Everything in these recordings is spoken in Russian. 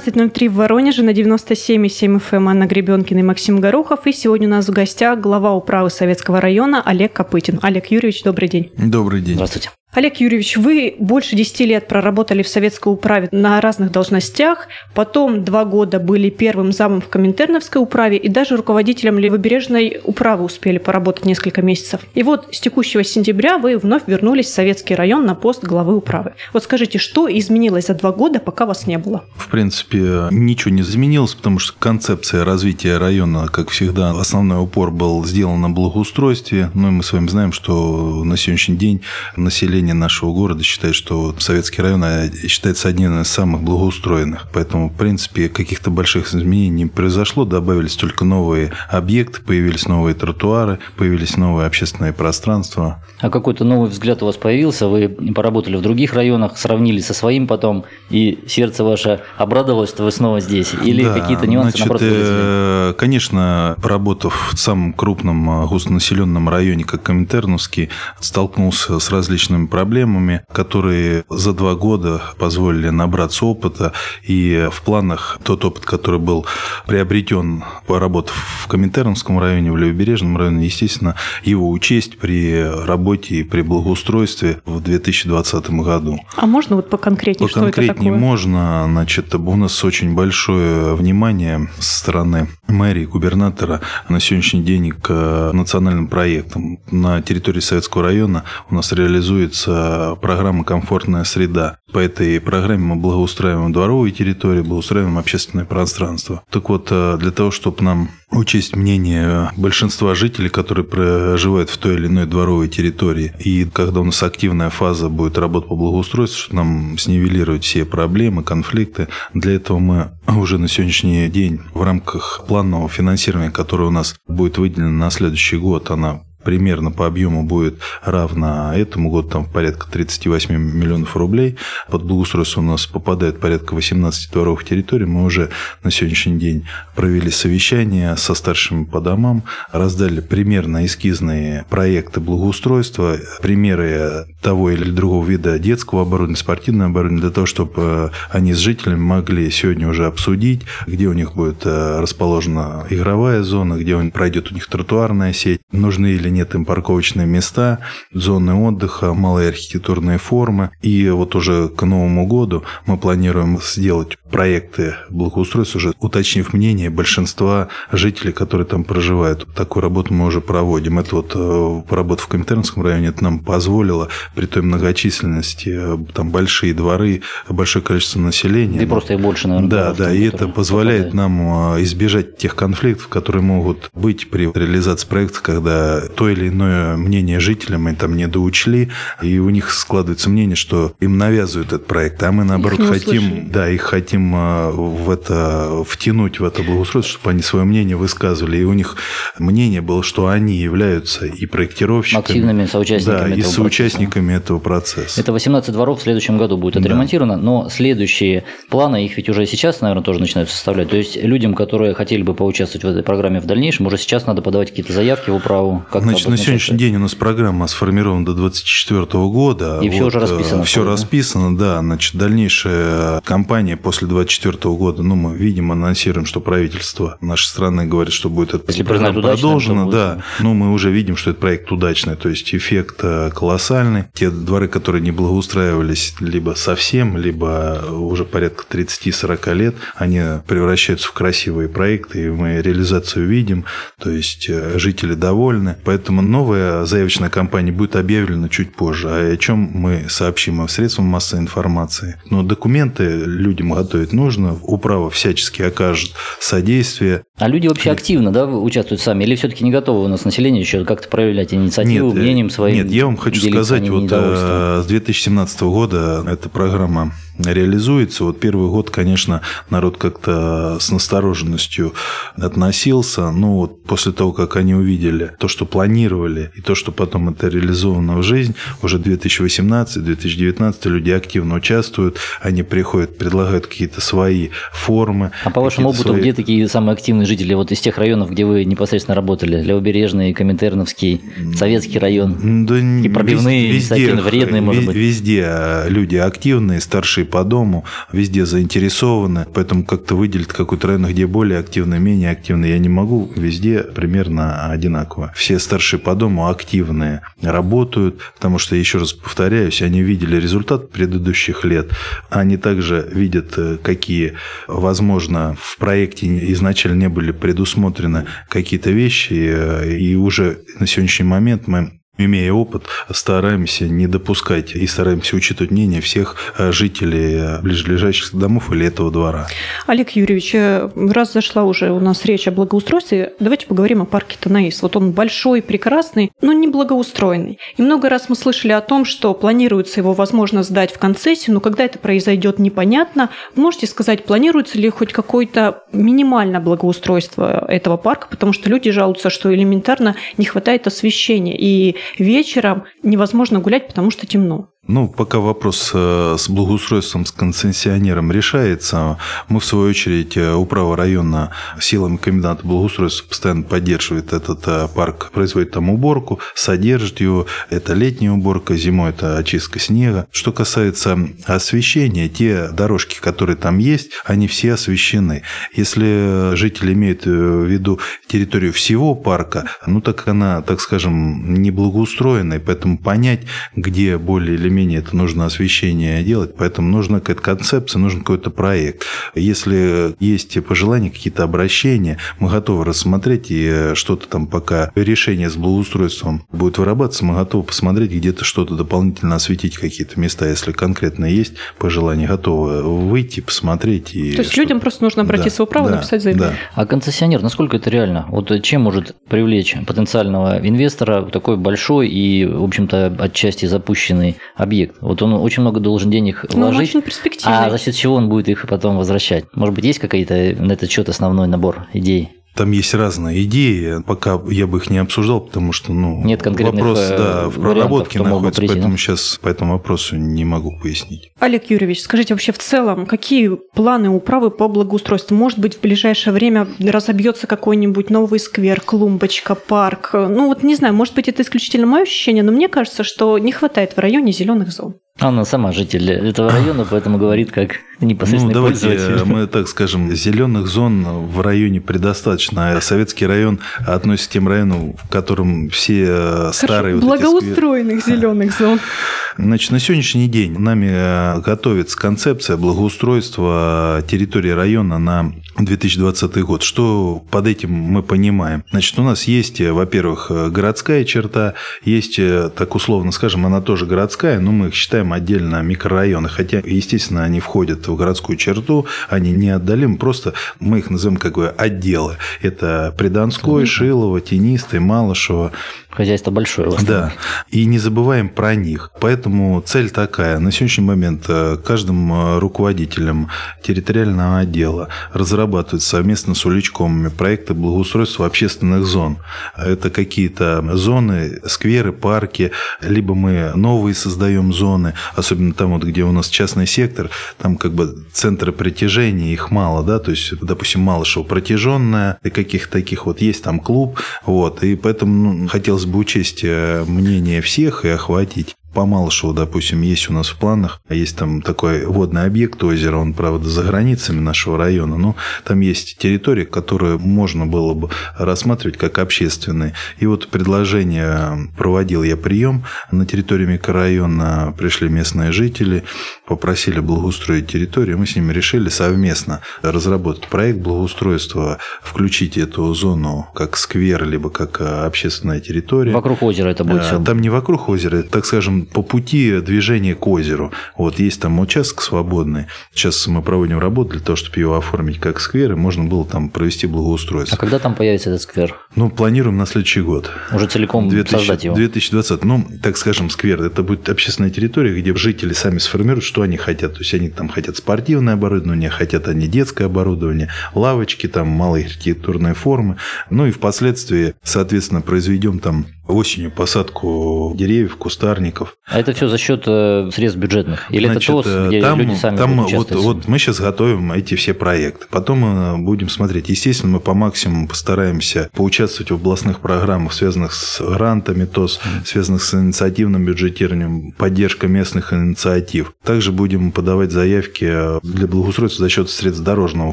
19.03 в Воронеже на 97,7 FM эм Анна Гребенкина и Максим Горохов. И сегодня у нас в гостях глава управы Советского района Олег Копытин. Олег Юрьевич, добрый день. Добрый день. Здравствуйте. Олег Юрьевич, вы больше 10 лет проработали в советской управе на разных должностях, потом два года были первым замом в Коминтерновской управе и даже руководителем Левобережной управы успели поработать несколько месяцев. И вот с текущего сентября вы вновь вернулись в Советский район на пост главы управы. Вот скажите, что изменилось за два года, пока вас не было? В принципе, ничего не изменилось, потому что концепция развития района, как всегда, основной упор был сделан на благоустройстве. Ну и мы с вами знаем, что на сегодняшний день население население нашего города считает, что Советский район а, считается одним из самых благоустроенных. Поэтому, в принципе, каких-то больших изменений не произошло. Добавились только новые объекты, появились новые тротуары, появились новые общественные пространства. А какой-то новый взгляд у вас появился? Вы поработали в других районах, сравнили со своим потом, и сердце ваше обрадовалось, что вы снова здесь? Или да, какие-то нюансы, значит, наоборот, э, Конечно, поработав в самом крупном э, густонаселенном районе, как Коминтерновский, столкнулся с различными проблемами, которые за два года позволили набраться опыта. И в планах тот опыт, который был приобретен, поработав в Коминтерновском районе, в Левобережном районе, естественно, его учесть при работе и при благоустройстве в 2020 году. А можно вот поконкретнее, что это такое? можно. Значит, у нас очень большое внимание со стороны мэрии, губернатора на сегодняшний день к национальным проектам. На территории Советского района у нас реализуется реализуется программа «Комфортная среда». По этой программе мы благоустраиваем дворовые территории, благоустраиваем общественное пространство. Так вот, э, для того, чтобы нам учесть мнение большинства жителей, которые проживают в той или иной дворовой территории, и когда у нас активная фаза будет работа по благоустройству, чтобы нам снивелировать все проблемы, конфликты, для этого мы уже на сегодняшний день в рамках планового финансирования, которое у нас будет выделено на следующий год, она примерно по объему будет равна этому году там порядка 38 миллионов рублей. Под благоустройство у нас попадает порядка 18 дворовых территорий. Мы уже на сегодняшний день провели совещание со старшими по домам, раздали примерно эскизные проекты благоустройства, примеры того или другого вида детского оборудования, спортивного оборудования, для того, чтобы э, они с жителями могли сегодня уже обсудить, где у них будет э, расположена игровая зона, где пройдет у них тротуарная сеть, нужны или нет им парковочные места, зоны отдыха, малые архитектурные формы. И вот уже к Новому году мы планируем сделать проекты благоустройства, уже уточнив мнение большинства жителей, которые там проживают. Такую работу мы уже проводим. Это вот э, работа в Коминтернском районе, это нам позволило при той многочисленности, э, там большие дворы, большое количество населения. И просто их больше, наверное. Да, да, и это позволяет попадает. нам э, избежать тех конфликтов, которые могут быть при реализации проекта, когда то или иное мнение жителей мы там не доучли, и у них складывается мнение, что им навязывают этот проект, а мы наоборот хотим, да, их хотим э, в это втянуть в это благоустройство, чтобы они свое мнение высказывали, и у них мнение было, что они являются и проектировщиками, активными соучастниками, да, и соучастниками процесса. этого процесса. Это 18 дворов в следующем году будет отремонтировано, да. но следующие планы их ведь уже сейчас, наверное, тоже начинают составлять. То есть людям, которые хотели бы поучаствовать в этой программе в дальнейшем, уже сейчас надо подавать какие-то заявки в управу. Как Значит, на сегодняшний день у нас программа сформирована до 2024 года. И вот, все уже расписано. Все расписано, да. Значит, дальнейшая кампания после 2024 года, ну, мы видим, анонсируем, что правительство нашей страны говорит, что будет это Если продолжено. Удачным, да. Но мы уже видим, что этот проект удачный, то есть эффект э, колоссальный. Те дворы, которые не благоустраивались либо совсем, либо уже порядка 30-40 лет, они превращаются в красивые проекты, и мы реализацию видим, то есть э, жители довольны. Поэтому новая заявочная кампания будет объявлена чуть позже. А о чем мы сообщим в средствах массовой информации. Но документы людям готовить нужно. Управа всячески окажет содействие. А люди вообще активно да, участвуют сами? Или все-таки не готовы у нас население еще как-то проявлять инициативу, нет, мнением своим? Нет, я вам хочу сказать, вот э, с 2017 года эта программа реализуется. Вот первый год, конечно, народ как-то с настороженностью относился. Но вот после того, как они увидели то, что планировали, и то, что потом это реализовано в жизнь, уже 2018-2019 люди активно участвуют, они приходят, предлагают какие-то свои формы. А по вашему опыту, свои... где такие самые активные жители вот из тех районов, где вы непосредственно работали? Левобережный, Коминтерновский, Советский район? Да, и пробивные, везде, вредные, может быть? Везде люди активные, старшие по дому, везде заинтересованы, поэтому как-то выделить какой-то район, где более активно, менее активно, я не могу. Везде примерно одинаково. Все старшие по дому активные, работают, потому что, еще раз повторяюсь, они видели результат предыдущих лет. Они также видят, э, какие, возможно, в проекте изначально не были предусмотрены какие-то вещи, э, и уже на сегодняшний момент мы имея опыт, стараемся не допускать и стараемся учитывать мнение всех э, жителей э, ближайших домов или этого двора. Олег Юрьевич, э, раз зашла уже у нас речь о благоустройстве, давайте поговорим о парке Танаис. Вот он большой, прекрасный, но не благоустроенный. И много раз мы слышали о том, что планируется его, возможно, сдать в концессию, но когда это произойдет, непонятно. Можете сказать, планируется ли хоть какое-то минимальное благоустройство этого парка, потому что люди жалуются, что элементарно не хватает освещения. И вечером невозможно гулять, потому что темно. Ну, пока вопрос э, с благоустройством, с концессионером решается, мы, в свою очередь, э, управа района силами коменданта благоустройства постоянно поддерживает этот э, парк, производит там уборку, содержит его. Это летняя уборка, зимой это очистка снега. Что касается освещения, те дорожки, которые там есть, они все освещены. Если жители имеют в виду территорию всего парка, ну, так она, так скажем, не благоустроенная, поэтому понять, где более или менее это нужно освещение делать, поэтому нужна какая-то концепция, нужен какой-то проект. Если есть пожелания, какие-то обращения, мы готовы рассмотреть, и что-то там пока решение с благоустройством будет вырабатываться, мы готовы посмотреть, где-то что-то дополнительно осветить какие-то места, если конкретно есть пожелания, готовы выйти, посмотреть. И То есть людям просто нужно обратиться да, в управу, да, написать заявление. Да. А концессионер, насколько это реально? Вот чем может привлечь потенциального инвестора такой большой и, в общем-то, отчасти запущенный объект. Вот он очень много должен денег Но вложить. Он очень перспективный. А за счет чего он будет их потом возвращать? Может быть, есть какая-то на этот счет основной набор идей? Там есть разные идеи, пока я бы их не обсуждал, потому что ну, Нет конкретных вопрос э, да, в проработке находится, поэтому сейчас по этому вопросу не могу пояснить. Олег Юрьевич, скажите вообще в целом, какие планы управы по благоустройству? Может быть, в ближайшее время разобьется какой-нибудь новый сквер, клумбочка, парк? Ну вот не знаю, может быть, это исключительно мое ощущение, но мне кажется, что не хватает в районе зеленых зон. Она сама житель этого района, поэтому говорит как непосредственный ну, давайте мы так скажем, зеленых зон в районе предостаточно. А Советский район относится к тем районам, в котором все э, старые... Вот благоустроенных сквер... зеленых зон. Значит, на сегодняшний день нами э, готовится концепция благоустройства территории района на 2020 год. Что под этим мы понимаем? Значит, у нас есть, э, во-первых, городская черта, есть, так условно скажем, она тоже городская, но мы их считаем отдельно микрорайоны, хотя, естественно, они входят в городскую черту, они не отдалимы, просто мы их называем как бы отделы. Это Придонской, Шилово, Тенистый, Малышево. Хозяйство большое у вас. Да. И не забываем про них. Поэтому цель такая. На сегодняшний момент э, каждым э, руководителем территориального отдела разрабатывают совместно с уличкомами проекты благоустройства общественных зон. Это какие-то зоны, скверы, парки, либо мы новые создаем зоны, особенно там вот, где у нас частный сектор, там как бы центры притяжения, их мало, да, то есть, допустим, Малышево протяженная, и каких таких вот есть там клуб, вот, и поэтому ну, хотелось бы учесть э, мнение всех и охватить по Малышеву, допустим, есть у нас в планах, есть там такой водный объект озера, он, правда, за границами нашего района, но там есть территория, которую можно было бы рассматривать как общественные. И вот предложение проводил я прием на территории микрорайона, пришли местные жители, попросили благоустроить территорию, мы с ними решили совместно разработать проект благоустройства, включить эту зону как сквер, либо как общественная территория. Вокруг озера это будет все? Там не вокруг озера, так скажем, по пути движения к озеру. Вот есть там участок свободный. Сейчас мы проводим работу для того, чтобы его оформить как сквер, и можно было там провести благоустройство. А когда там появится этот сквер? Ну, планируем на следующий год. Уже целиком 2000, создать его? 2020. Ну, так скажем, сквер. Это будет общественная территория, где жители сами сформируют, что они хотят. То есть, они там хотят спортивное оборудование, хотят они детское оборудование, лавочки, там малые архитектурные формы. Ну, и впоследствии, соответственно, произведем там осенью посадку деревьев, кустарников. А это все за счет э, средств бюджетных? Или Значит, это ТОС, где там, люди сами там вот, вот мы сейчас готовим эти все проекты. Потом мы будем смотреть. Естественно, мы по максимуму постараемся поучаствовать в областных программах, связанных с грантами ТОС, связанных с инициативным бюджетированием, поддержка местных инициатив. Также будем подавать заявки для благоустройства за счет средств дорожного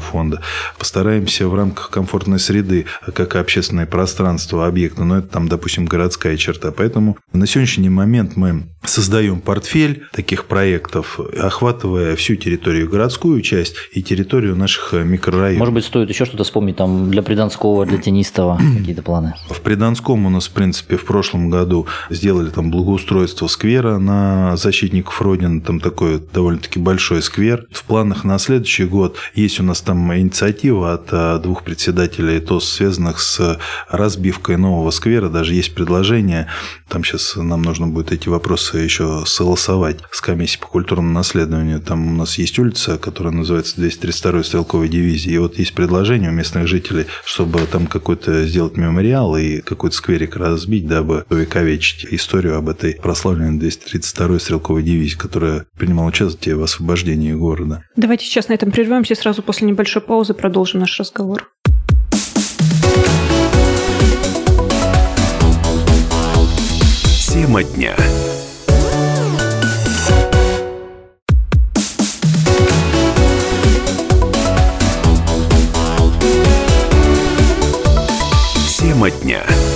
фонда. Постараемся в рамках комфортной среды, как общественное пространство, объекта, но это там, допустим, городская черта. Поэтому на сегодняшний момент мы создаем портфель таких проектов, охватывая всю территорию, городскую часть и территорию наших микрорайонов. Может быть, стоит еще что-то вспомнить там для Приданского, для Тенистого, какие-то планы? В Приданском у нас, в принципе, в прошлом году сделали там благоустройство сквера на защитников Родины, там такой довольно-таки большой сквер. В планах на следующий год есть у нас там инициатива от а, двух председателей ТОС, связанных с разбивкой нового сквера, даже есть предложение, там сейчас нам нужно будет эти вопросы еще согласовать с комиссией по культурному наследованию. Там у нас есть улица, которая называется 232 стрелковой дивизии. И вот есть предложение у местных жителей, чтобы там какой-то сделать мемориал и какой-то скверик разбить, дабы увековечить историю об этой прославленной 232 стрелковой дивизии, которая принимала участие в освобождении города. Давайте сейчас на этом прервемся и сразу после небольшой паузы продолжим наш разговор. Тема дня. Тема дня.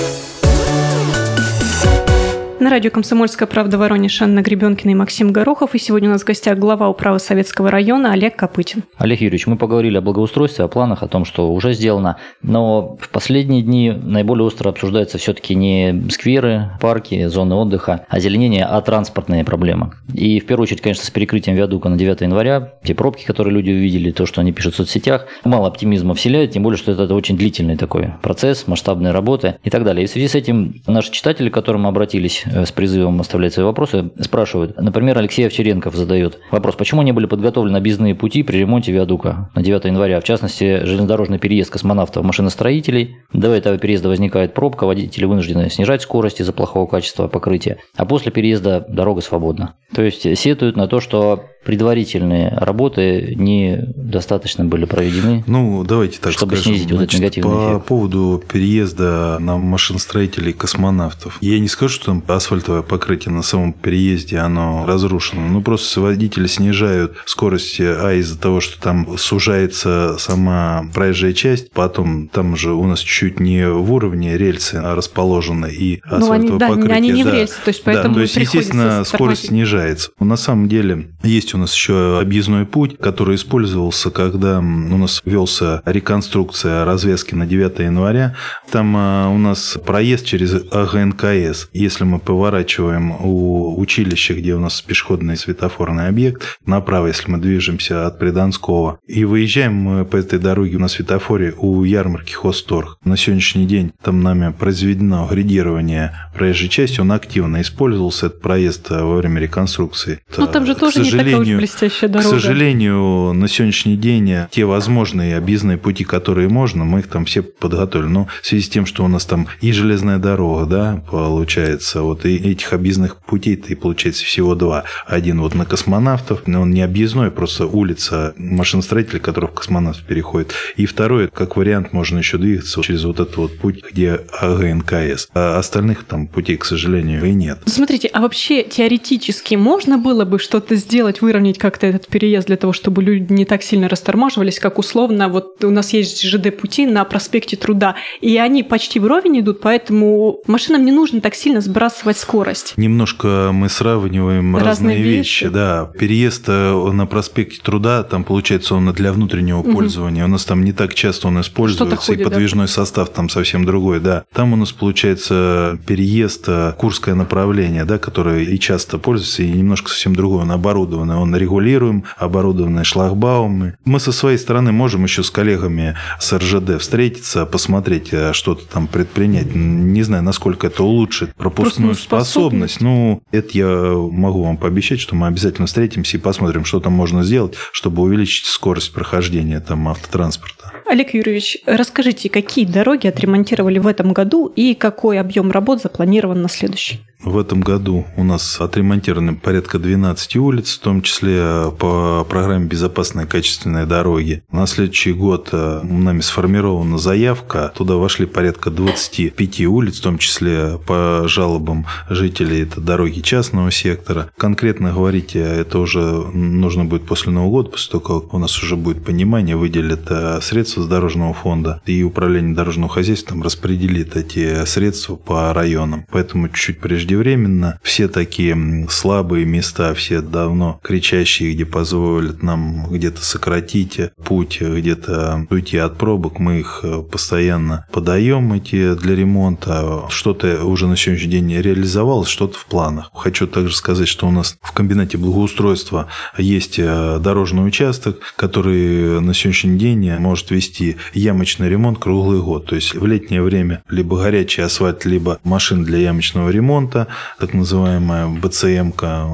На радио «Комсомольская правда» Воронеж Анна Гребенкина и Максим Горохов. И сегодня у нас в гостях глава управы Советского района Олег Копытин. Олег Юрьевич, мы поговорили о благоустройстве, о планах, о том, что уже сделано. Но в последние дни наиболее остро обсуждаются все-таки не скверы, парки, зоны отдыха, озеленение, а транспортные проблемы. И в первую очередь, конечно, с перекрытием виадука на 9 января, те пробки, которые люди увидели, то, что они пишут в соцсетях, мало оптимизма вселяет, тем более, что это, это очень длительный такой процесс, масштабные работы и так далее. И в связи с этим наши читатели, к которым мы обратились с призывом оставлять свои вопросы, спрашивают. Например, Алексей Овчаренков задает вопрос, почему не были подготовлены объездные пути при ремонте виадука на 9 января, в частности, железнодорожный переезд космонавтов машиностроителей. До этого переезда возникает пробка, водители вынуждены снижать скорость из-за плохого качества покрытия, а после переезда дорога свободна. То есть сетуют на то, что предварительные работы недостаточно были проведены. Ну, давайте так чтобы скажем. снизить вот этот негативный по эффект. поводу переезда на машиностроителей космонавтов. Я не скажу, что там асфальтовое покрытие на самом переезде, оно разрушено. Ну, просто водители снижают скорость, а из-за того, что там сужается сама проезжая часть, потом там же у нас чуть не в уровне рельсы расположены и асфальтовое Ну, они, да, покрытие. они не в да. рельсе, то есть Да, поэтому то есть, естественно, скорость снижается. На самом деле, есть у нас еще объездной путь, который использовался, когда у нас велся реконструкция развязки на 9 января. Там а, у нас проезд через АГНКС. Если мы поворачиваем у училища, где у нас пешеходный светофорный объект, направо, если мы движемся от Приданского, и выезжаем мы по этой дороге на светофоре у ярмарки Хосторг. На сегодняшний день там нами произведено гридирование проезжей части, он активно использовался, этот проезд а, во время реконструкции. Ну, там же К тоже не такая уж блестящая к дорога. сожалению, на сегодняшний день те возможные объездные пути, которые можно, мы их там все подготовили. Но в связи с тем, что у нас там и железная дорога, да, получается, вот этих объездных путей-то и получается всего два. Один вот на космонавтов, но он не объездной, просто улица машиностроителей, который в космонавтов переходит. И второй, как вариант, можно еще двигаться через вот этот вот путь, где АГНКС. А остальных там путей, к сожалению, и нет. Смотрите, а вообще теоретически можно было бы что-то сделать, выровнять как-то этот переезд для того, чтобы люди не так сильно растормаживались, как условно, вот у нас есть ЖД-пути на проспекте Труда, и они почти вровень идут, поэтому машинам не нужно так сильно сбрасывать скорость. Немножко мы сравниваем разные, Разные вещи. вещи. Да, переезд э, на проспекте Труда, там получается он для внутреннего Мгм. пользования. У нас там не так часто он используется, ходит, и да? подвижной состав там совсем другой. Да, там у нас получается переезд э, Курское направление, да, которое и часто пользуется, и немножко совсем другой. Он оборудованный, он регулируем, оборудованный шлагбаумы. Мы со своей стороны можем еще с коллегами с РЖД встретиться, посмотреть, э, что-то там предпринять. Не знаю, насколько это улучшит пропускную Пропускную способность. способность. Ну, это я могу вам пообещать, что мы обязательно встретимся и посмотрим, что там можно сделать, чтобы увеличить скорость прохождения там автотранспорта. Олег Юрьевич, расскажите, какие дороги отремонтировали в этом году и какой объем работ запланирован на следующий? В этом году у нас отремонтированы порядка 12 улиц, в том числе э, по программе «Безопасные качественные дороги». На следующий год э, нами сформирована заявка. Туда вошли порядка 25 улиц, в том числе по жалобам жителей. Это дороги частного сектора. Конкретно говорить, э, это уже нужно будет после Нового года, после того, как у нас уже будет понимание, выделят средства с дорожного фонда и управление дорожного хозяйства там распределит эти средства по районам. Поэтому чуть прежде преждевременно. Все такие слабые места, все давно кричащие, где позволят нам где-то сократить путь, где-то уйти от пробок, мы их э, постоянно подаем эти для ремонта. Что-то уже на сегодняшний день реализовалось, что-то в планах. Хочу также сказать, что у нас в комбинате благоустройства есть э, дорожный участок, который на сегодняшний день может вести ямочный ремонт круглый год. То есть в летнее время либо горячий асфальт, либо машин для ямочного ремонта, так называемая БЦМ,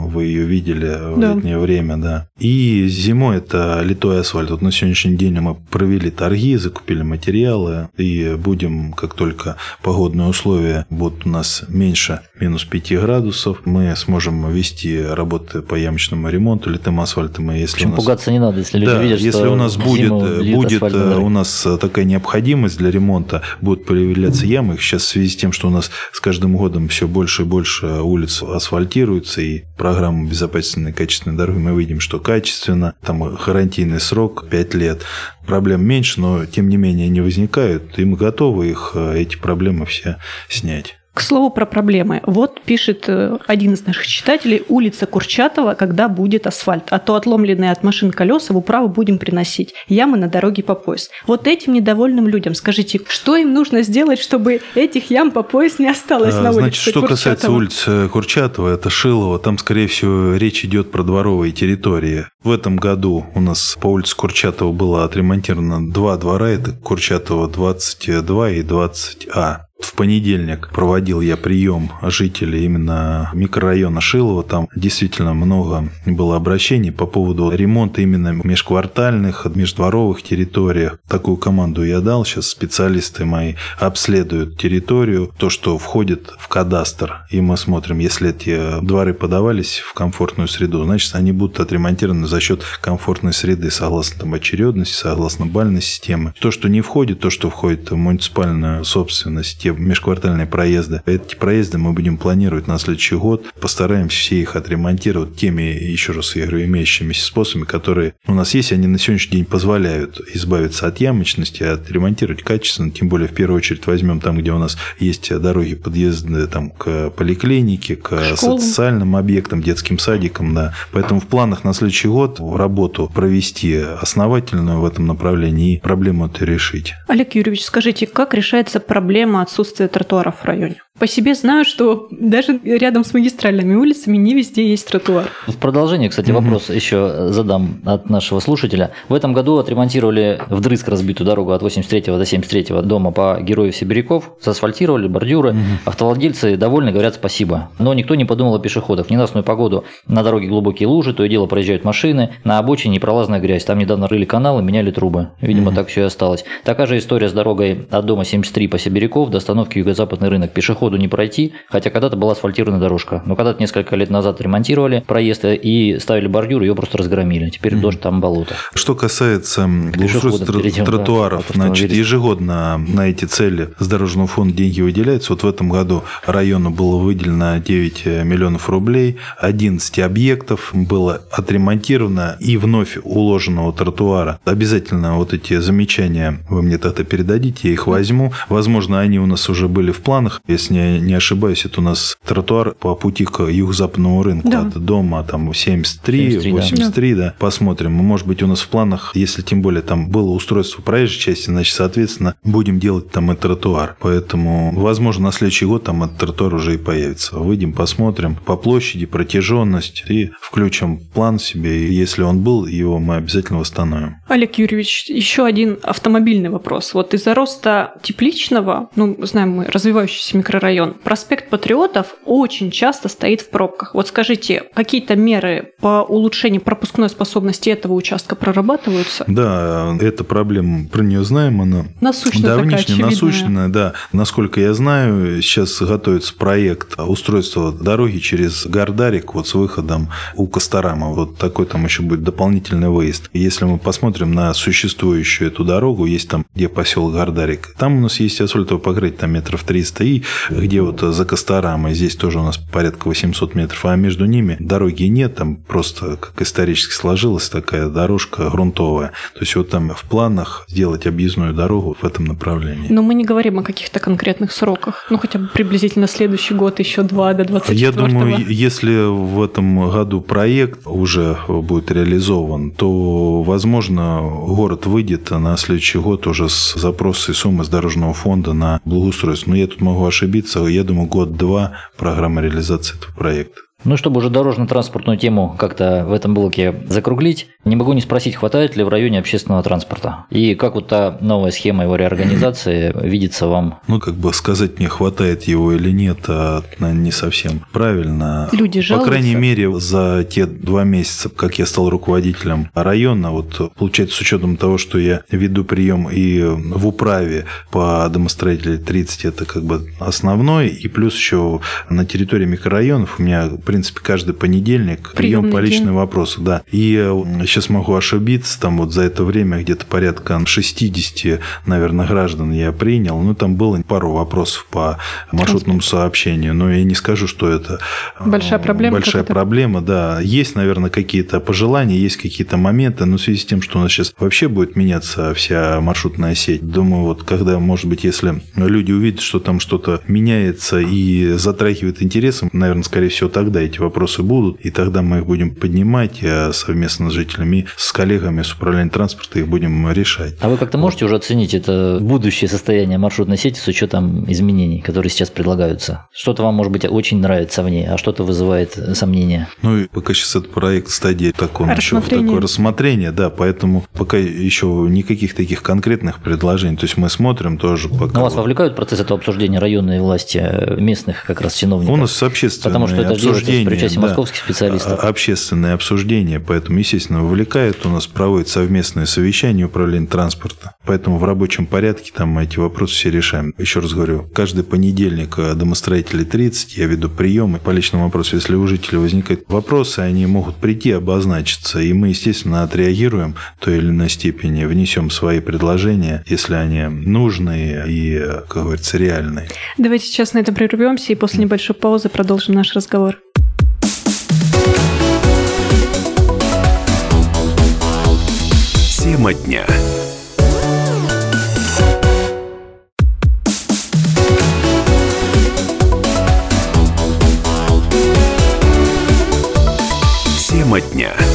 вы ее видели в да. летнее время, да. И зимой это литой асфальт. Вот на сегодняшний день мы провели торги, закупили материалы, и будем, как только погодные условия будут у нас меньше минус 5 градусов, мы сможем вести работы по ямочному ремонту, литым асфальтом. И если Чем у нас... пугаться не надо, если люди да, видят, если что у нас будет, будет э, у нас такая необходимость для ремонта, будут появляться ямы. Сейчас в связи с тем, что у нас с каждым годом все больше и больше улиц асфальтируются, и программу безопасной качественной дороги мы видим, что качественно, там гарантийный срок 5 лет. Проблем меньше, но тем не менее они возникают, и мы готовы их, э, эти проблемы все снять. К слову про проблемы. Вот пишет э, один из наших читателей, улица Курчатова, когда будет асфальт, а то отломленные от машин колеса в управу будем приносить. Ямы на дороге по пояс. Вот этим недовольным людям скажите, что им нужно сделать, чтобы этих ям по пояс не осталось а, на улице Значит, что Курчатова? касается улицы Курчатова, это Шилово, там, скорее всего, речь идет про дворовые территории. В этом году у нас по улице Курчатова было отремонтировано два двора, это Курчатова 22 и 20А. В понедельник проводил я прием жителей именно микрорайона Шилова. Там действительно много было обращений по поводу ремонта именно межквартальных, междворовых территорий. Такую команду я дал. Сейчас специалисты мои обследуют территорию, то, что входит в кадастр. И мы смотрим, если эти дворы подавались в комфортную среду, значит, они будут отремонтированы за счет комфортной среды, согласно там, очередности, согласно бальной системы. То, что не входит, то, что входит в муниципальную собственность, те межквартальные проезды. Эти проезды мы будем планировать на следующий год. Постараемся все их отремонтировать теми, еще раз я говорю, имеющимися способами, которые у нас есть. Они на сегодняшний день позволяют избавиться от ямочности, отремонтировать качественно. Тем более, в первую очередь, возьмем там, где у нас есть дороги подъезды там, к поликлинике, к Школам. социальным объектам, детским садикам. Да. Поэтому в планах на следующий год работу провести основательную в этом направлении и проблему эту решить. Олег Юрьевич, скажите, как решается проблема отсутствия тротуаров в районе. По себе знаю, что даже рядом с магистральными улицами не везде есть тротуар. В продолжение, кстати, вопрос еще задам от нашего слушателя. В этом году отремонтировали вдрызг разбитую дорогу от 83 до 73 дома по Героев Сибиряков, заасфальтировали бордюры. Автовладельцы довольны, говорят спасибо. Но никто не подумал о пешеходах. В ненастную погоду на дороге глубокие лужи, то и дело проезжают машины, на обочине непролазная грязь. Там недавно рыли каналы, меняли трубы. Видимо, так все и осталось. Такая же история с дорогой от дома 73 по Сибиряков до остановки Юго-Западный рынок. Пешеход пешеходу не пройти, хотя когда-то была асфальтированная дорожка. Но когда-то несколько лет назад ремонтировали проезд и ставили бордюр, ее просто разгромили. Теперь mm-hmm. дождь там болото. Что касается благоустройства тротуаров, да, значит, ежегодно на эти цели с дорожного фонда деньги выделяются. Вот в этом году району было выделено 9 миллионов рублей, 11 объектов было отремонтировано и вновь уложенного тротуара. Обязательно вот эти замечания вы мне тогда передадите, я их возьму. Возможно, они у нас уже были в планах. Если не, не ошибаюсь, это у нас тротуар по пути к юго-западному рынку. Да. От дома там 73, 73 83, да. да. Посмотрим. Может быть, у нас в планах, если тем более там было устройство проезжей части, значит, соответственно, будем делать там и тротуар. Поэтому, возможно, на следующий год там этот тротуар уже и появится. Выйдем, посмотрим по площади, протяженность и включим план себе. И если он был, его мы обязательно восстановим. Олег Юрьевич, еще один автомобильный вопрос. Вот из-за роста тепличного, ну, знаем мы, развивающийся микрорайон район. Проспект Патриотов очень часто стоит в пробках. Вот скажите, какие-то меры по улучшению пропускной способности этого участка прорабатываются? Да, эта проблема, про нее знаем, она Насущная давнишняя, такая, насущная, да. Насколько я знаю, сейчас готовится проект устройства дороги через Гардарик вот с выходом у Костарама. Вот такой там еще будет дополнительный выезд. Если мы посмотрим на существующую эту дорогу, есть там, где поселок Гардарик, там у нас есть асфальтовое покрытие, там метров 300, и где вот за Костарамой, здесь тоже у нас порядка 800 метров, а между ними дороги нет, там просто как исторически сложилась такая дорожка грунтовая. То есть вот там в планах сделать объездную дорогу в этом направлении. Но мы не говорим о каких-то конкретных сроках. Ну, хотя бы приблизительно следующий год, еще два до 24 Я думаю, если в этом году проект уже будет реализован, то, возможно, город выйдет на следующий год уже с запросой суммы с дорожного фонда на благоустройство. Но я тут могу ошибиться. Я думаю, год-два программа реализации этого проекта. Ну, чтобы уже дорожно-транспортную тему как-то в этом блоке закруглить, не могу не спросить, хватает ли в районе общественного транспорта? И как вот та новая схема его реорганизации видится вам? Ну, как бы сказать, мне хватает его или нет, а, не совсем правильно. Люди По жалуются. крайней мере, за те два месяца, как я стал руководителем района, вот получается, с учетом того, что я веду прием и в управе по домостроителю 30, это как бы основной, и плюс еще на территории микрорайонов у меня, в принципе, каждый понедельник прием Приемный по личным вопросам, да. И э, сейчас могу ошибиться, там вот за это время где-то порядка 60, наверное, граждан я принял, ну, там было пару вопросов по маршрутному сообщению, но я не скажу, что это э, Большая проблема Большая какая-то? проблема, да. Есть, наверное, какие-то пожелания, есть какие-то моменты, но в связи с тем, что у нас сейчас вообще будет меняться вся маршрутная сеть, думаю, вот когда, может быть, если люди увидят, что там что-то меняется и затрагивает интересы, наверное, скорее всего, тогда эти вопросы будут, и тогда мы их будем поднимать а совместно с жителями, с коллегами с управлением транспорта их будем решать. А вы как-то можете уже оценить это будущее состояние маршрутной сети с учетом изменений, которые сейчас предлагаются? Что-то вам, может быть, очень нравится в ней, а что-то вызывает сомнения? Ну, и пока сейчас этот проект в стадии такого еще Рассмотрения. такое рассмотрения, да, поэтому пока еще никаких таких конкретных предложений. То есть мы смотрим тоже пока. Но вас вот. вовлекают в процесс этого обсуждения районные власти, э, местных как раз чиновников? У нас общественные Потому что это делается с обсуждения, причастием да. московских специалистов. А- Общественные обсуждения, поэтому, естественно, вовлекает. У нас проводит совместное совещание управления транспорта. Поэтому в рабочем порядке там эти вопросы все решаем. Еще раз говорю, каждый понедельник э, домостроителей 30, я веду приемы по личному вопросу. Если у жителей возникают вопросы, они могут прийти, обозначиться. И мы, естественно, отреагируем в той или иной степени, внесем свои предложения, если они нужные и, э, как говорится, реальные. Давайте сейчас на этом прервемся и после небольшой паузы продолжим наш разговор. Тема дня. Тема дня.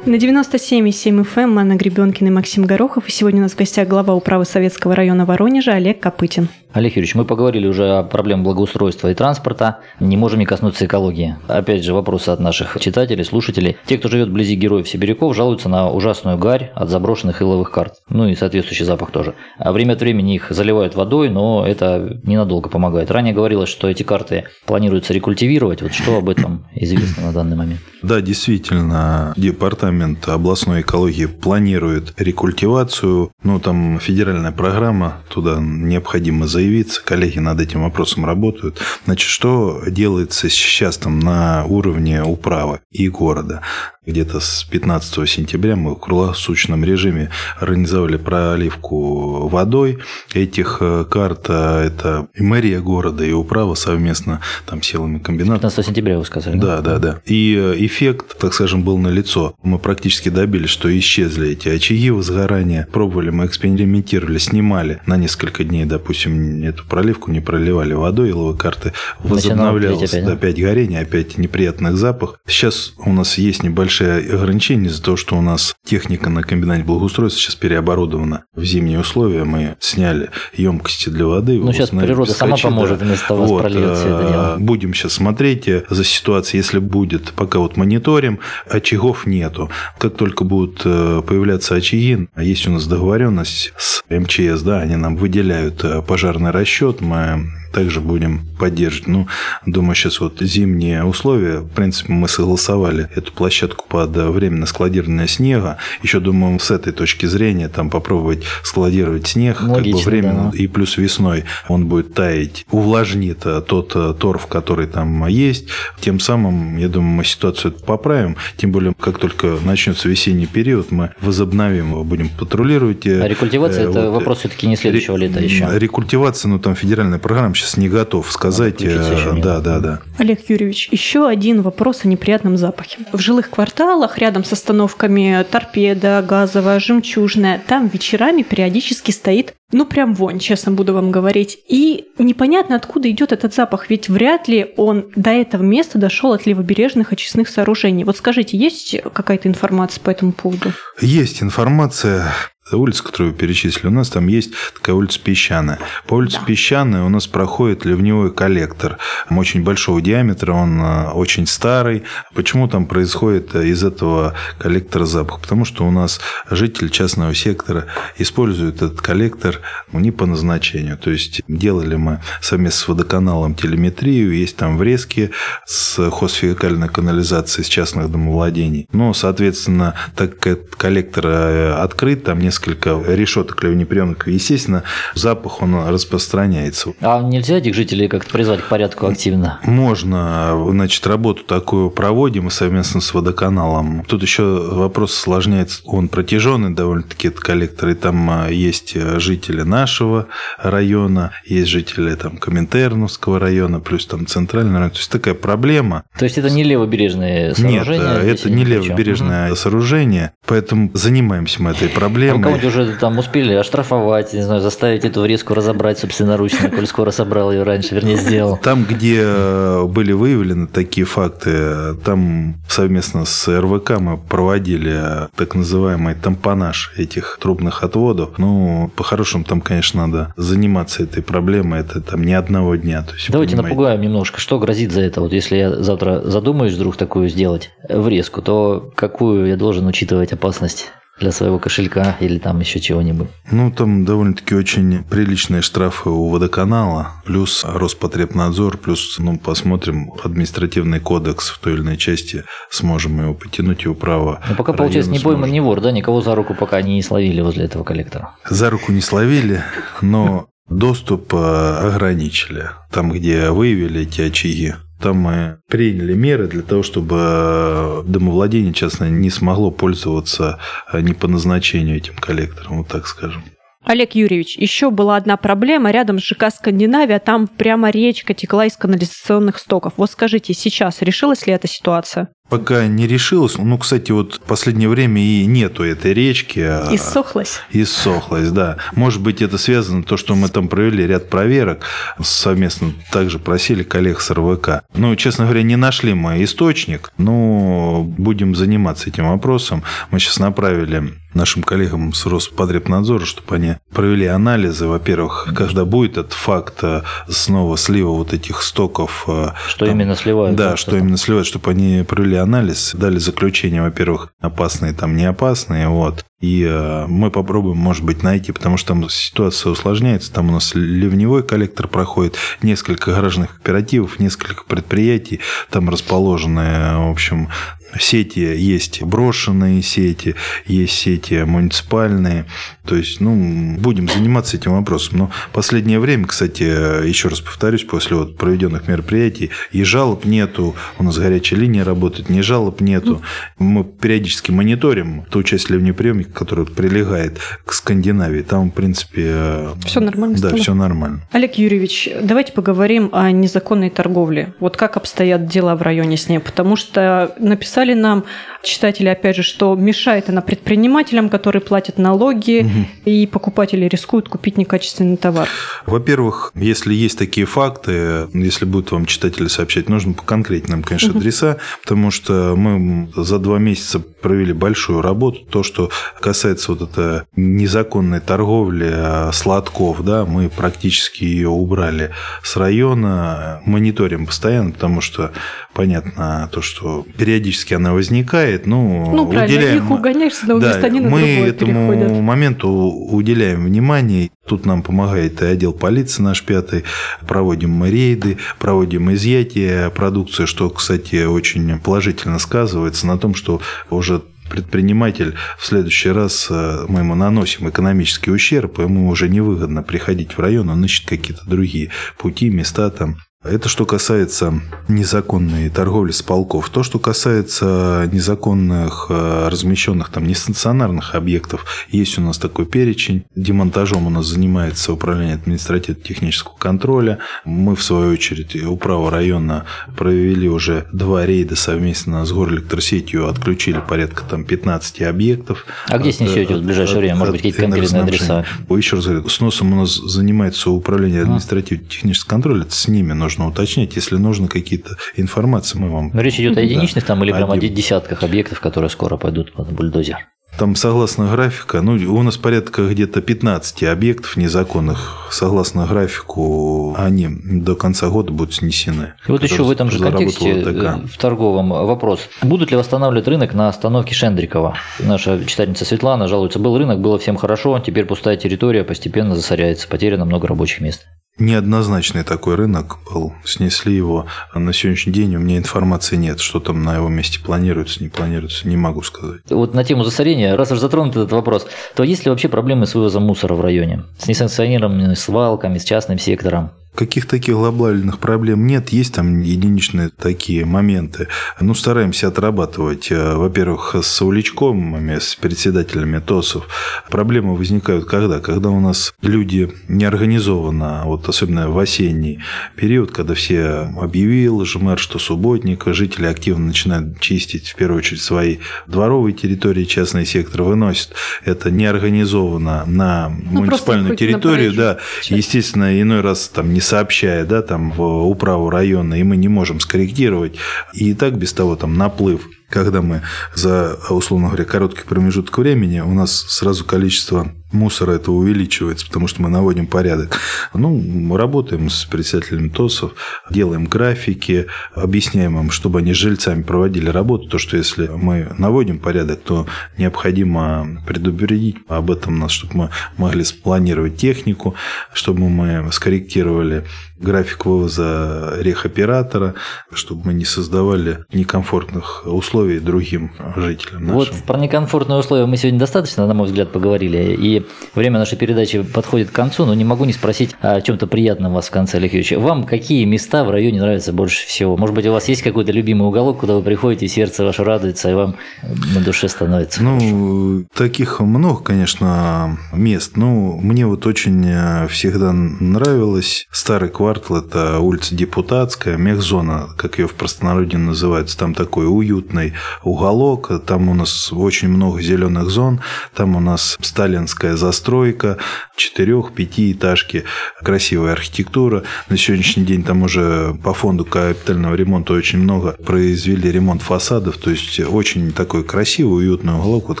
На 97,7 FM Анна Гребенкина и Максим Горохов. И сегодня у нас в гостях глава управы Советского района Воронежа Олег Копытин. Олег Юрьевич, мы поговорили уже о проблемах благоустройства и транспорта, не можем не коснуться экологии. Опять же, вопросы от наших читателей, слушателей. Те, кто живет вблизи героев Сибиряков, жалуются на ужасную гарь от заброшенных иловых карт. Ну и соответствующий запах тоже. А время от времени их заливают водой, но это ненадолго помогает. Ранее говорилось, что эти карты планируется рекультивировать. Вот что об этом известно на данный момент? Да, действительно, департамент областной экологии планирует рекультивацию. Ну, там федеральная программа, туда необходимо заявиться. Коллеги над этим вопросом работают. Значит, что делается сейчас там на уровне управы и города? Где-то с 15 сентября мы в круглосуточном режиме организовали проливку водой. Этих э, карт э, это и мэрия города, и управа совместно там силами комбината 15 сентября вы сказали. да, да, да. И э, эффект, так скажем, был налицо. Мы практически добились, что исчезли эти очаги возгорания. Пробовали, мы экспериментировали, снимали на несколько дней, допустим, эту проливку, не проливали водой, иловые карты. Возобновлялось опять, да? опять горение, опять неприятных запах. Сейчас у нас есть небольшие ограничения из-за того, что у нас техника на комбинате благоустройства сейчас переоборудована. В зимние условия мы сняли емкости для воды. Ну, сейчас природа сама поможет вместо вас прольет всё это дело. Будем сейчас смотреть э, за ситуацией, если будет, пока вот мониторим, очагов нету. Как только будут э, появляться очаги, а есть у нас договоренность с МЧС, да, они нам выделяют э, инвентарный расчет мы также будем поддерживать. Ну, думаю, сейчас вот зимние условия, в принципе, мы согласовали эту площадку под временно складирование снега. Еще, думаю, с этой точки зрения там попробовать складировать снег Логично, как бы временно, да. и плюс весной он будет таять, увлажнит э, тот э, торф, который там есть. Тем самым, я думаю, мы ситуацию поправим. Тем более, как только начнется весенний период, мы возобновим его, будем патрулировать. э, А рекультивация э, это вот, вопрос все-таки не следующего ре- лета еще. Рекультивация, ну там федеральная программа сейчас не готов сказать. Э, еще, Да, да, да. Олег Юрьевич, еще один вопрос о неприятном запахе. В жилых кварталах рядом с остановками торпеда, газовая, жемчужная, там вечерами периодически стоит, ну прям вонь, честно буду вам говорить. И непонятно, откуда идет этот запах, ведь вряд ли он до этого места дошел от левобережных очистных сооружений. Вот скажите, есть какая-то информация по этому поводу? Есть информация. Улица, которую вы перечислили, у нас там есть такая улица Песчаная. По улице Да. Песчаная у нас проходит ливневой коллектор. Очень большого диаметра, он э, очень старый. Почему там происходит э, из этого коллектора запах? Потому что у нас жители частного сектора используют этот коллектор ну, не по назначению. То есть делали мы совместно с водоканалом телеметрию, есть там врезки с хозфекальной канализацией с частных домовладений. Но, соответственно, так как коллектор э, открыт, там несколько решеток ливнеприемников, естественно, запах он распространяется. А нельзя этих жителей как-то призвать к порядку активно? Можно, значит, работу такую проводим совместно с водоканалом. Тут еще вопрос осложняется. Он протяженный довольно-таки, этот коллектор, и там а, есть жители нашего района, есть жители там Коминтерновского района, плюс там центральный район. То есть такая проблема. То есть это не левобережные Нет, сооружения? здесь это не левобережное сооружение, поэтому занимаемся мы этой проблемой. Кого-нибудь уже там успели оштрафовать, не знаю, заставить эту врезку разобрать собственноручно, коль скоро собрал ее раньше, вернее, сделал. Там, где э, были выявлены такие факты, там совместно с РВК мы проводили так называемый тампонаж этих трубных отводов. Ну, по-хорошему, там, конечно, надо заниматься этой проблемой. Это там не одного дня. То есть, Давайте понимаете. напугаем немножко. Что грозит за это? Вот если я завтра задумаюсь вдруг такую сделать врезку, то какую я должен учитывать опасность для своего кошелька или там еще чего-нибудь? Ну, там довольно-таки очень приличные штрафы у водоканала, плюс Роспотребнадзор, плюс, ну, посмотрим, административный кодекс в той или иной части, сможем его потянуть, его право. Но пока, района получается, не пойман, сможет. не вор, да? Никого за руку пока не словили возле этого коллектора. За руку не словили, но доступ э, ограничили. Там, где выявили эти очаги, там мы приняли меры для того, чтобы э, домовладение частное не смогло пользоваться э, не по назначению этим коллектором, вот так скажем. Олег Юрьевич, еще была одна проблема. Рядом с ЖК «Скандинавия» там прямо речка текла из канализационных стоков. Вот скажите, сейчас решилась ли эта ситуация? Пока не решилось. Ну, кстати, вот в последнее время и нету этой речки. а Иссохлась? Иссохлась, да. Может быть, это связано то, что мы там провели ряд проверок совместно. Также просили коллег с РВК. Ну, честно говоря, не нашли мы источник, но будем заниматься этим вопросом. Мы сейчас направили нашим коллегам с Роспотребнадзора, чтобы они провели анализы, во-первых, когда будет этот факт э, снова слива вот этих стоков. э, Что там, именно сливают? да, там что именно сливают, чтобы они провели анализ, дали заключение, во-первых, опасные, там не опасные, вот. И э, мы попробуем, может быть, найти, потому что там ситуация усложняется. Там у нас ливневой коллектор проходит, несколько гаражных кооперативов, несколько предприятий. Там расположены, в общем, сети есть брошенные сети, есть сети муниципальные. То есть, ну, будем заниматься этим вопросом. Но последнее время, кстати, еще раз повторюсь, после вот проведенных мероприятий, и жалоб нету, у нас горячая линия работает, ни жалоб нету. Мы периодически мониторим ту часть ливнеприемника, которая прилегает к Скандинавии. Там, в принципе, Всё нормально Да, стало? все нормально. Олег Юрьевич, давайте поговорим о незаконной торговле. Вот как обстоят дела в районе с ней? Потому что написали нам читатели, опять же, что мешает она предпринимателям, которые платят налоги, и покупатели рискуют купить некачественный товар. Во-первых, если есть такие факты, если будут вам читатели сообщать, нужно по конкретным, конечно, адреса, потому что мы за два месяца провели большую работу. То, что касается вот этой незаконной торговли э, сладков, да, мы практически ее убрали с района, мониторим постоянно, потому что понятно то, что периодически периодически она возникает. Ну, Ну, правильно, уделяем... их угоняешь, но Да, вместо они на мы этому переходят. моменту уделяем внимание. Тут нам помогает и отдел полиции наш пятый. Проводим мы рейды, проводим изъятие продукции, что, кстати, очень положительно сказывается на том, что уже предприниматель в следующий раз э, мы ему наносим экономический ущерб, ему уже невыгодно приходить в район, он ищет какие-то другие пути, места там. Это что касается незаконной торговли с полков. То, что касается незаконных э, размещенных там нестационарных объектов, есть у нас такой перечень. Демонтажом у нас занимается управление административно-технического контроля. Мы, в свою очередь, управа района провели уже два рейда совместно с горэлектросетью, отключили порядка там 15 объектов. А где снесете в ближайшее от- время? Может быть, какие-то конкретные адреса? Еще раз говорю, сносом у нас занимается управление административно-технического контроля. Это с ними нужно уточнять. Если нужно какие-то информации, мы вам... Но речь идет о Да. единичных там или прямо о десятках объектов, которые скоро пойдут под бульдозер? Там, согласно графика, ну, у нас порядка где-то 15 объектов незаконных. Согласно графику, они до конца года будут снесены. И вот еще в этом же контексте, ОТК. э, в торговом вопрос. Будут ли восстанавливать рынок на остановке Шендрикова? Наша читательница Светлана жалуется. Был рынок, было всем хорошо, теперь пустая территория постепенно засоряется, потеряно много рабочих мест. Неоднозначный такой рынок был. Снесли его. На сегодняшний день у меня информации нет. Что там на его месте планируется, не планируется, не могу сказать. Вот на тему засорения, раз уж затронут этот вопрос, то есть ли вообще проблемы с вывозом мусора в районе? С несанкционированными свалками, с частным сектором? Каких таких глобальных проблем нет, есть там единичные такие моменты. Ну, стараемся отрабатывать, э, во-первых, с уличкомами, с председателями ТОСов. Проблемы возникают когда? Когда у нас люди неорганизованно, вот особенно в осенний период, когда все объявил же мэр, что субботник, жители активно начинают чистить, в первую очередь, свои дворовые территории, частный сектор выносят это неорганизованно на муниципальную Ну, на территорию, да, проезжую часть. естественно, иной раз там не сообщая, да, там в управу района, и мы не можем скорректировать. И так без того там наплыв когда мы за, условно говоря, короткий промежуток времени, у нас сразу количество мусора это увеличивается, потому что мы наводим порядок. Ну, мы работаем с председателями ТОСов, делаем графики, объясняем им, чтобы они жильцами проводили работу, то, что если мы наводим порядок, то необходимо предупредить об этом нас, чтобы мы могли спланировать технику, чтобы мы скорректировали график вывоза рехоператора, чтобы мы не создавали некомфортных условий другим жителям нашим. Вот про некомфортные условия мы сегодня достаточно, на мой взгляд, поговорили. И время нашей передачи подходит к концу, но не могу не спросить о чем-то приятном вас в конце, Олег Юрьевич. Вам какие места в районе нравятся больше всего? Может быть, у вас есть какой-то любимый уголок, куда вы приходите, и сердце ваше радуется, и вам на душе становится хорошо? Ну, таких много, конечно, мест. Ну, мне вот очень э, всегда нравилось старый квартал, это улица Депутатская, мехзона, как ее в простонародье называется. Там такой уютный уголок, там у нас очень много зеленых зон, там у нас сталинская застройка, четырех, пятиэтажки, красивая архитектура. На сегодняшний день там уже по фонду капитального ремонта очень много произвели ремонт фасадов, то есть очень такой красивый, уютный уголок, вот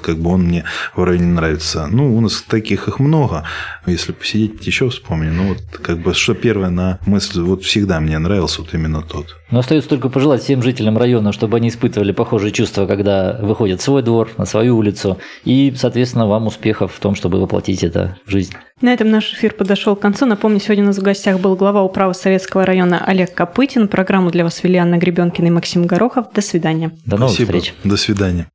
как бы он мне в районе нравится. Ну, у нас таких их много, если посидеть еще вспомню, ну вот как бы что первое на мысль, вот всегда мне нравился вот именно тот. Но остается только пожелать всем жителям района, чтобы они испытывали похожие чувства, когда выходят в свой двор, на свою улицу. И, соответственно, вам успехов в том, чтобы воплотить это в жизнь. На этом наш эфир подошел к концу. Напомню, сегодня у нас в гостях был глава управы Советского района Олег Копытин. Программу для вас вели Анна Гребенкина и Максим Горохов. До свидания. До новых Спасибо. встреч. До свидания.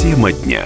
Тема дня.